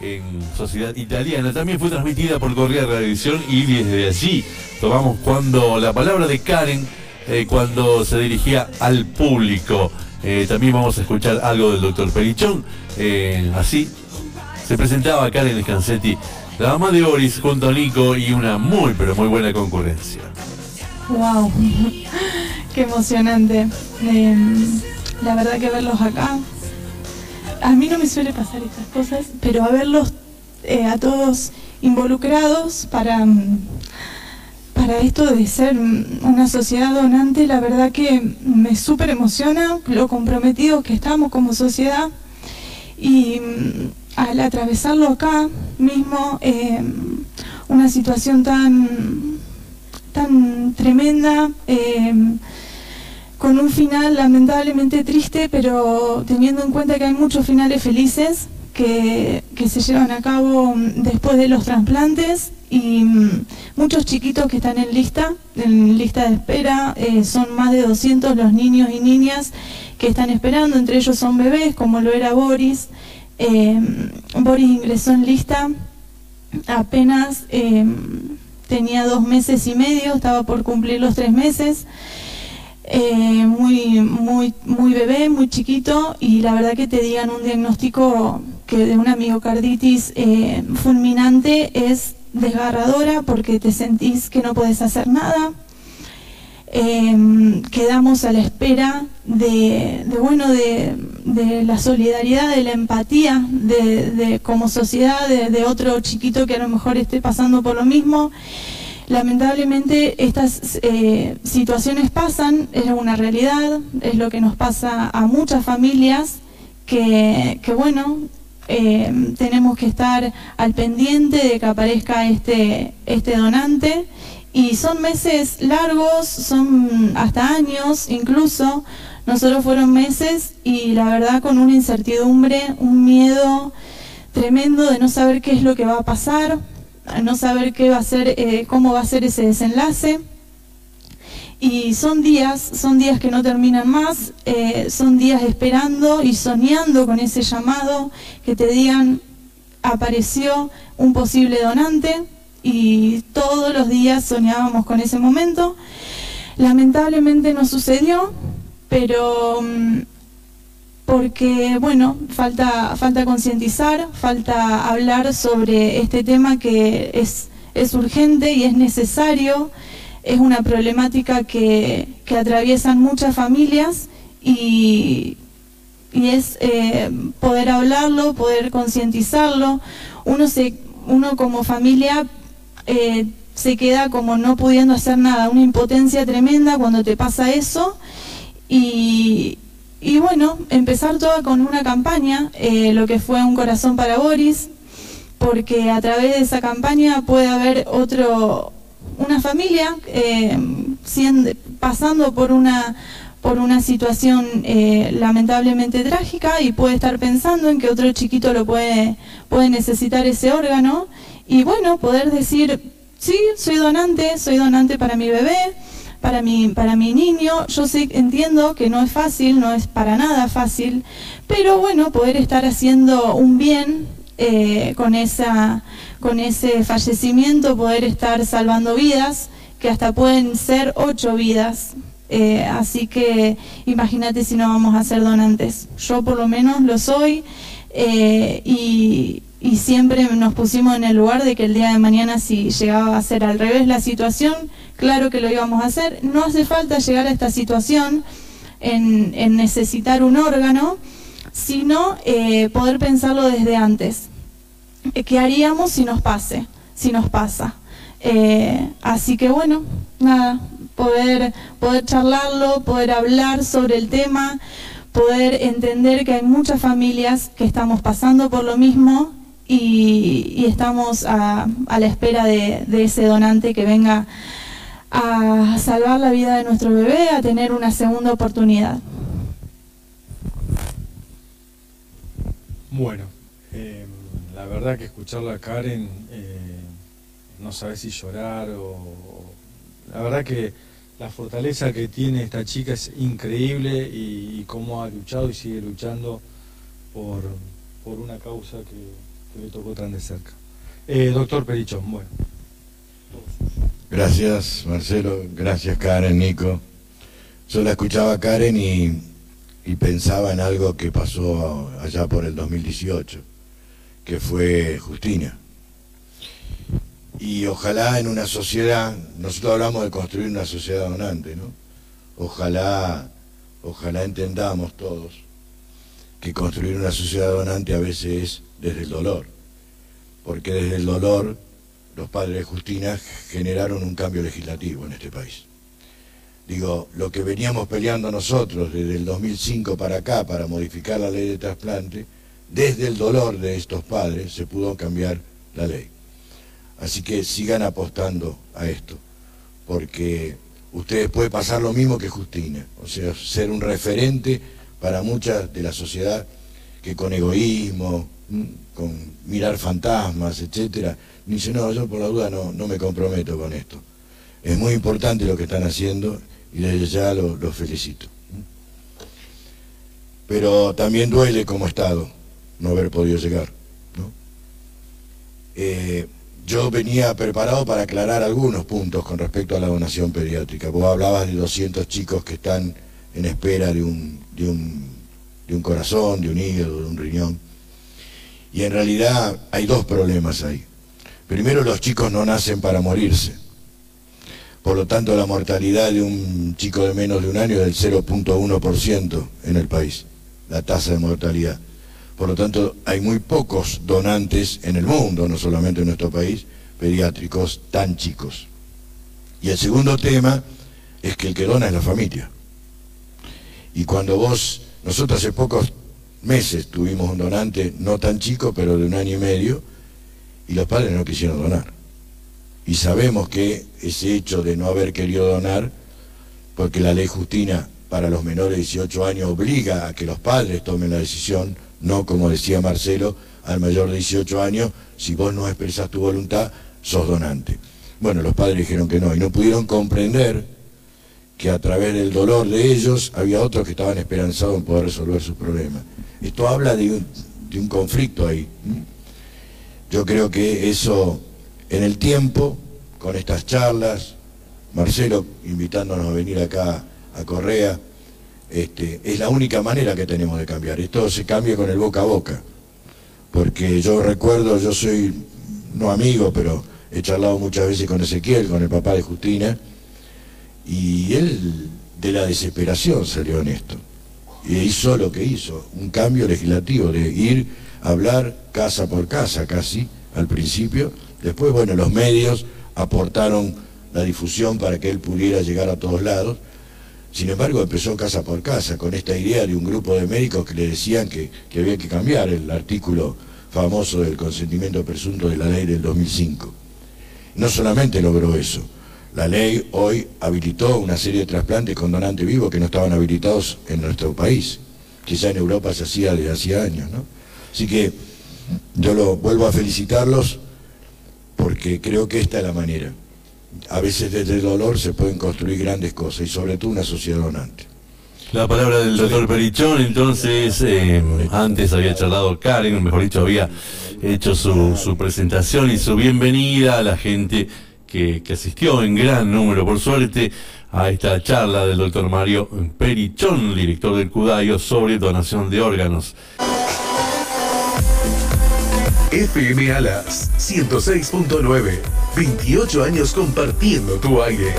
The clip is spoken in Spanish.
en Sociedad Italiana. También fue transmitida por Correa Radiovisión y desde allí tomamos cuando la palabra de Karen eh, cuando se dirigía al público. Eh, también vamos a escuchar algo del doctor Perichón. Eh, así se presentaba Karen Scansetti, la mamá de Boris junto a Nico y una muy pero muy buena concurrencia. Wow, qué emocionante. la verdad que verlos acá a mí no me suele pasar estas cosas, pero a verlos eh, a todos involucrados para, mm, para esto de ser una sociedad donante, la verdad que me súper emociona lo comprometidos que estamos como sociedad y mm, al atravesarlo acá mismo, em, una situación tan, tan tremenda, em, con un final lamentablemente triste, pero teniendo en cuenta que hay muchos finales felices que, se llevan a cabo después de los trasplantes y mm, muchos chiquitos que están en lista, en lista de espera, eh, son más de 200 los niños y niñas que están esperando, entre ellos son bebés, como lo era Boris. Eh, Boris ingresó en lista apenas eh, tenía dos meses y medio, estaba por cumplir los tres meses. Eh, muy, muy, muy bebé, muy chiquito, y la verdad que te digan un diagnóstico que de una miocarditis eh, fulminante es desgarradora porque te sentís que no puedes hacer nada. Em, quedamos a la espera de, bueno de, la solidaridad, de la empatía de, como sociedad, de otro chiquito que a lo mejor esté pasando por lo mismo Lamentablemente estas eh, situaciones pasan, es una realidad, es lo que nos pasa a muchas familias que, bueno, eh, tenemos que estar al pendiente de que aparezca este, este donante. Y son meses largos, son hasta años incluso, nosotros fueron meses y la verdad con una incertidumbre, un miedo tremendo de no saber qué es lo que va a pasar, no saber qué va a ser, eh, cómo va a ser ese desenlace. Y son días, son días que no terminan más, eh, son días esperando y soñando con ese llamado que te digan apareció un posible donante y todos los días soñábamos con ese momento. Lamentablemente no sucedió, pero mm, porque, bueno, falta, falta concientizar, falta hablar sobre este tema que es, es urgente y es necesario, es una problemática que, que atraviesan muchas familias y, y es eh, poder hablarlo, poder concientizarlo. Uno, uno como familia eh, se queda como no pudiendo hacer nada, una impotencia tremenda cuando te pasa eso y, y bueno, empezar toda con una campaña, eh, lo que fue Un Corazón para Boris, porque a través de esa campaña puede haber otro, una familia eh, pasando por una, por una situación eh, lamentablemente trágica y puede estar pensando en que otro chiquito lo puede, puede necesitar ese órgano y bueno, poder decir, sí, soy donante, soy donante para mi bebé, para mi, para mi niño. Yo sé, entiendo que no es fácil, no es para nada fácil, pero bueno, poder estar haciendo un bien eh, con, esa, con ese fallecimiento, poder estar salvando vidas, que hasta pueden ser ocho vidas. Eh, así que imagínate si no vamos a ser donantes. Yo por lo menos lo soy eh, y, y siempre nos pusimos en el lugar de que el día de mañana si llegaba a ser al revés la situación, claro que lo íbamos a hacer. No hace falta llegar a esta situación en, necesitar un órgano, sino eh, poder pensarlo desde antes. Eh, ¿Qué haríamos si nos pase? Si nos pasa. Eh, así que bueno, nada, poder, poder charlarlo, poder hablar sobre el tema, poder entender que hay muchas familias que estamos pasando por lo mismo y, estamos a, la espera de, ese donante que venga a salvar la vida de nuestro bebé, a tener una segunda oportunidad. Bueno, eh, la verdad que escucharla a Karen, eh, no sabe si llorar o... La verdad que la fortaleza que tiene esta chica es increíble y cómo ha luchado y sigue luchando por por una causa que, le tocó tan de cerca. Eh, doctor Perichón, bueno. Gracias, Marcelo. Gracias, Karen, Nico. Yo la escuchaba Karen y, y pensaba en algo que pasó allá por el 2018, que fue Justina. Y ojalá en una sociedad, nosotros hablamos de construir una sociedad donante, ¿no? Ojalá, ojalá entendamos todos que construir una sociedad donante a veces es desde el dolor, porque desde el dolor los padres de Justina generaron un cambio legislativo en este país. Digo, lo que veníamos peleando nosotros desde el 2005 para acá para modificar la ley de trasplante, desde el dolor de estos padres se pudo cambiar la ley. Así que sigan apostando a esto, porque ustedes pueden pasar lo mismo que Justina, o sea, ser un referente para mucha de la sociedad que con egoísmo, con mirar fantasmas, etcétera, dice, no, yo por la duda no, no me comprometo con esto. Es muy importante lo que están haciendo y desde ya los felicito. Pero también duele como Estado no haber podido llegar. Eh, yo venía preparado para aclarar algunos puntos con respecto a la donación pediátrica. Vos hablabas de 200 chicos que están en espera de un, de un, de un corazón, de un hígado, de un riñón. Y en realidad hay dos problemas ahí. Primero, los chicos no nacen para morirse. Por lo tanto, la mortalidad de un chico de menos de un año es del 0.1% en el país, la tasa de mortalidad. Por lo tanto, hay muy pocos donantes en el mundo, no solamente en nuestro país, pediátricos tan chicos. Y el segundo tema es que el que dona es la familia. Y cuando vos, nosotros hace pocos meses tuvimos un donante, no tan chico, pero de un año y medio, y los padres no quisieron donar. Y sabemos que ese hecho de no haber querido donar, porque la ley Justina para los menores de 18 años obliga a que los padres tomen la decisión, no como decía Marcelo, al mayor de 18 años, si vos no expresas tu voluntad, sos donante. Bueno, los padres dijeron que no, y no pudieron comprender que a través del dolor de ellos había otros que estaban esperanzados en poder resolver sus problemas. Esto habla de un, conflicto ahí. Yo creo que eso en el tiempo, con estas charlas, Marcelo invitándonos a venir acá a Correa, este, es la única manera que tenemos de cambiar. Esto se cambia con el boca a boca. Porque yo recuerdo, yo soy, no amigo, pero he charlado muchas veces con Ezequiel, con el papá de Justina, y él de la desesperación salió en esto. Y hizo lo que hizo, un cambio legislativo de ir hablar casa por casa casi al principio. Después, bueno, los medios aportaron la difusión para que él pudiera llegar a todos lados. Sin embargo, empezó casa por casa con esta idea de un grupo de médicos que le decían que, que había que cambiar el artículo famoso del consentimiento presunto de la ley del 2005. No solamente logró eso, la ley hoy habilitó una serie de trasplantes con donantes vivos que no estaban habilitados en nuestro país. Quizá en Europa se hacía desde hacía años, ¿no? Así que yo lo vuelvo a felicitarlos porque creo que esta es la manera. A veces desde el dolor se pueden construir grandes cosas y sobre todo una sociedad donante. La palabra del doctor Perichón, entonces, eh, antes había charlado Karen, mejor dicho, había hecho su, su presentación y su bienvenida a la gente que, asistió en gran número, por suerte, a esta charla del doctor Mario Perichón, director del CUDAIO, sobre donación de órganos. FM Alas 106.9. 28 años compartiendo tu aire.